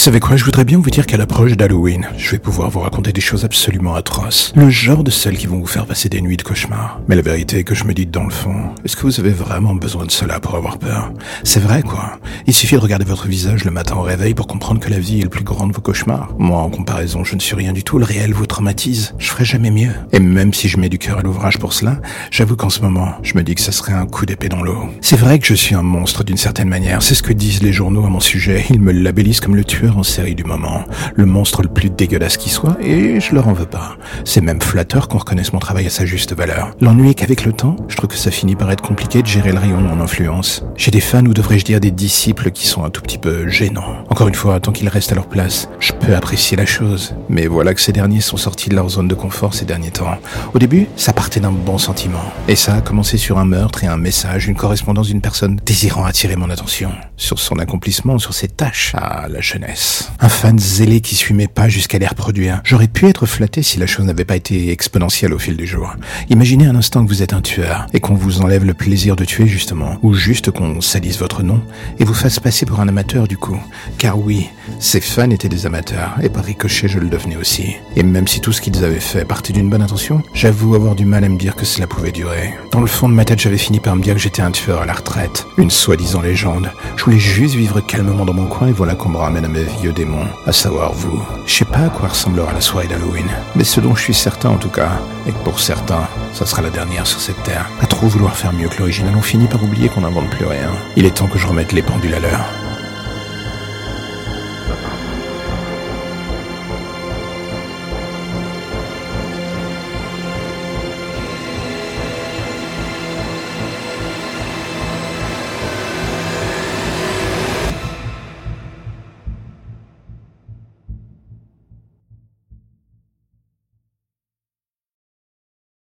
Vous savez quoi, je voudrais bien vous dire qu'à l'approche d'Halloween, je vais pouvoir vous raconter des choses absolument atroces. Le genre de celles qui vont vous faire passer des nuits de cauchemar. Mais la vérité est que je me dis dans le fond, est-ce que vous avez vraiment besoin de cela pour avoir peur? C'est vrai quoi. Il suffit de regarder votre visage le matin au réveil pour comprendre que la vie est le plus grand de vos cauchemars. Moi, en comparaison, je ne suis rien du tout. Le réel vous traumatise. Je ferai jamais mieux. Et même si je mets du cœur à l'ouvrage pour cela, j'avoue qu'en ce moment, je me dis que ça serait un coup d'épée dans l'eau. C'est vrai que je suis un monstre d'une certaine manière. C'est ce que disent les journaux à mon sujet. Ils me labellisent comme le tueur en série du moment, le monstre le plus dégueulasse qui soit, et je leur en veux pas. C'est même flatteur qu'on reconnaisse mon travail à sa juste valeur. L'ennui est qu'avec le temps, je trouve que ça finit par être compliqué de gérer le rayon de mon influence. J'ai des fans, ou devrais-je dire des disciples, qui sont un tout petit peu gênants. Encore une fois, tant qu'ils restent à leur place, je peux apprécier la chose. Mais voilà que ces derniers sont sortis de leur zone de confort ces derniers temps. Au début, ça partait d'un bon sentiment. Et ça a commencé sur un meurtre et un message, une correspondance d'une personne désirant attirer mon attention. Sur son accomplissement, sur ses tâches. Ah, la jeunesse. Un fan zélé qui suit mes pas jusqu'à les reproduire. J'aurais pu être flatté si la chose n'avait pas été exponentielle au fil du jour. Imaginez un instant que vous êtes un tueur et qu'on vous enlève le plaisir de tuer justement, ou juste qu'on salisse votre nom et vous fasse passer pour un amateur du coup. Car oui, ces fans étaient des amateurs et par ricochet je le devenais aussi. Et même si tout ce qu'ils avaient fait partait d'une bonne intention, j'avoue avoir du mal à me dire que cela pouvait durer. Dans le fond de ma tête, j'avais fini par me dire que j'étais un tueur à la retraite, une soi-disant légende. Je voulais juste vivre calmement dans mon coin et voilà qu'on me ramène à mes vieux démons à savoir vous. Je sais pas à quoi ressemblera la soirée d'Halloween, mais ce dont je suis certain en tout cas, est que pour certains, ça sera la dernière sur cette terre. À trop vouloir faire mieux que l'original, on finit par oublier qu'on n'invente plus rien. Il est temps que je remette les pendules à l'heure.